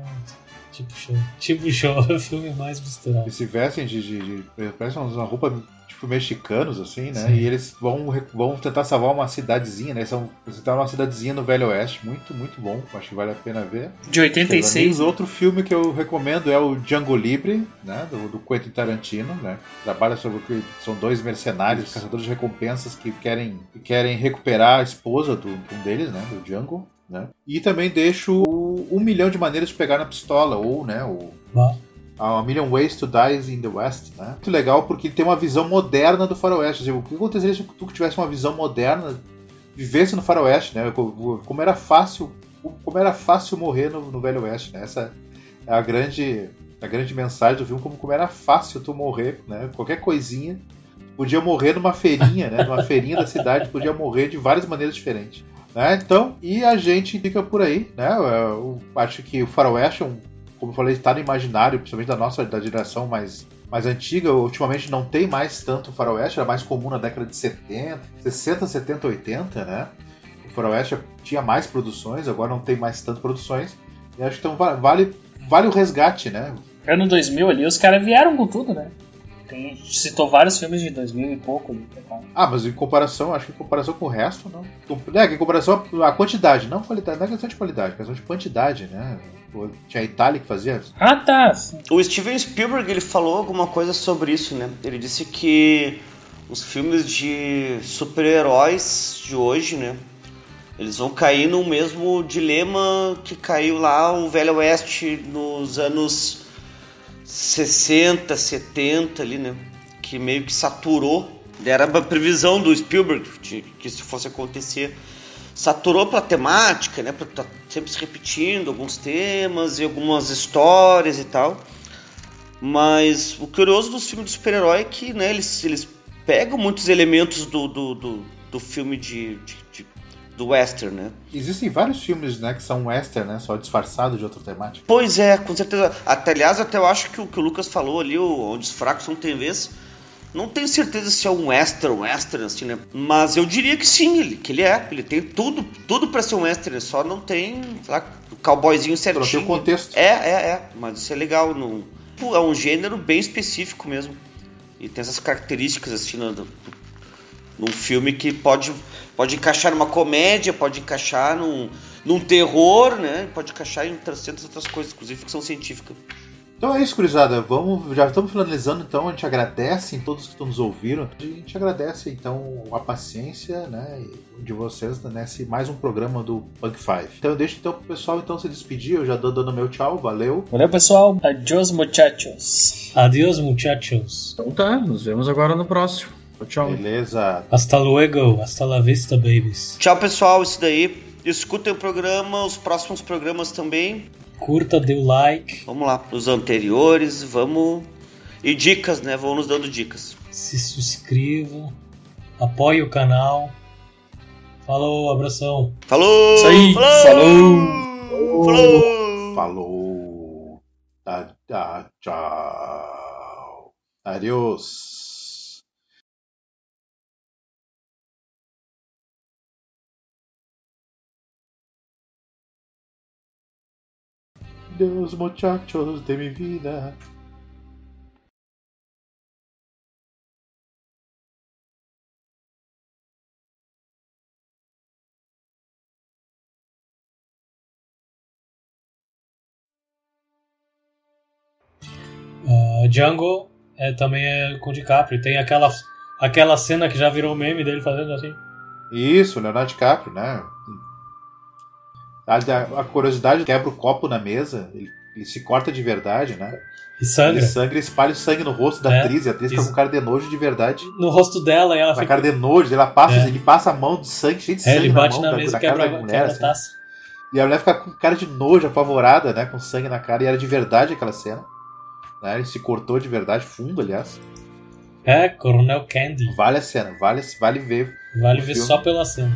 Tipo show. Tipo show, é o filme mais misturado. que se vestem de, de, de parecem uma roupa tipo mexicanos assim, né, Sim. e eles vão vão tentar salvar uma cidadezinha, né, são estão numa cidadezinha no Velho Oeste, muito muito bom, acho que vale a pena ver. De 86. Amigos, outro filme que eu recomendo é o Django Livre, né, do, do Quentin Tarantino, né, trabalha sobre o que são dois mercenários, caçadores de recompensas que querem, que querem recuperar a esposa do, de um deles, né, do Django, né, e também deixo o Um Milhão de Maneiras de Pegar na Pistola, ou, né, o Bah. A Million Ways to Die in the West, né? Muito legal porque ele tem uma visão moderna do faroeste. Assim, o que aconteceria se tu tivesse uma visão moderna, vivesse no faroeste, né? Como como era fácil, como era fácil morrer no, no Velho Oeste, né? Essa é a grande, a grande mensagem do filme, como, como era fácil tu morrer, né? Qualquer coisinha, podia morrer numa feirinha, né? Numa feirinha da cidade, podia morrer de várias maneiras diferentes. Né? Então, e a gente fica por aí, né? Eu acho que o faroeste é um como eu falei, está no imaginário, principalmente da nossa da geração mais, mais antiga. Ultimamente não tem mais tanto faroeste, era mais comum na década de 70, 60, 70, 80, né? O faroeste tinha mais produções, agora não tem mais tanto produções. E acho que então va- vale, vale o resgate, né? Ano 2000 ali, os caras vieram com tudo, né? Tem, a gente citou vários filmes de 2000 e pouco tá bom. Ah, mas em comparação, acho que em comparação com o resto, não. É, que em comparação à quantidade, não qualidade, não é questão de qualidade, é questão de quantidade, né? Tinha a Itália que fazia. Ah, tá. O Steven Spielberg ele falou alguma coisa sobre isso, né? Ele disse que os filmes de super-heróis de hoje, né? Eles vão cair no mesmo dilema que caiu lá o Velho Oeste nos anos 60, 70 ali, né? Que meio que saturou. Era uma previsão do Spielberg de que isso fosse acontecer. Saturou pela temática, né? Pra tá sempre se repetindo alguns temas e algumas histórias e tal. Mas o curioso dos filmes de super-herói é que né, eles, eles pegam muitos elementos do, do, do, do filme de, de- de- do western, né? Existem vários filmes, né, que são western, né? Só disfarçado de outra temática. Pois é, com certeza. Até, aliás, até eu acho que o que o Lucas falou ali, o, onde os fracos não tem vez, não tenho certeza se é um western, western, assim, né? Mas eu diria que sim, ele, que ele é. Ele tem tudo, tudo pra ser um western, só não tem, sei lá, o cowboyzinho Só não tem certinho. o contexto. É, é, é. Mas isso é legal. Não... É um gênero bem específico mesmo. E tem essas características assim no, no- num filme que pode, pode encaixar numa comédia, pode encaixar num, num terror, né? Pode encaixar em tantas outras coisas, inclusive ficção científica. Então é isso, Curizada. Vamos, já estamos finalizando, então. A gente agradece em todos que estão nos ouvindo. A gente agradece, então, a paciência né, de vocês nesse mais um programa do Punk Five. Então eu deixo então, pro pessoal então, se despedir. Eu já dou dando meu tchau. Valeu. Valeu, pessoal. Adiós, muchachos. Adiós, muchachos. Então tá, nos vemos agora no próximo. Tchau, tchau. Beleza. Hasta luego, hasta la vista, babies. Tchau, pessoal. Isso daí. Escutem o programa, os próximos programas também. Curta, dê o like, Vamos lá, os anteriores, vamos. E dicas, né? Vão nos dando dicas. se inscreva, apoie o canal. Falou, abração. Falou! Isso aí, Falou! Falou! Falou. Ah, ah, tchau. Adiós. Deus, muchachos de mi vida. Django é, também é com DiCaprio. Tem aquela, aquela cena que já virou meme dele fazendo assim. Isso, Leonardo DiCaprio, né? A, a- a curiosidade quebra o copo na mesa, ele, ele se corta de verdade, né? E sangra. Ele sangra e espalha o sangue no rosto da É, atriz, e a atriz fica isso. com cara de nojo de verdade. No rosto dela ela Na fica. cara de nojo, ela passa, É. ele passa a mão de sangue, cheio de É, sangue ele na bate mão na mesa da e quebra, cara da mulher, quebra a assim. taça. E a mulher fica com cara de nojo, apavorada, né? Com sangue na cara, e era de verdade aquela cena. Né? Ele se cortou de verdade, fundo, aliás. É, Coronel Candy. Vale a cena, vale, vale ver Vale ver filme. só pela cena.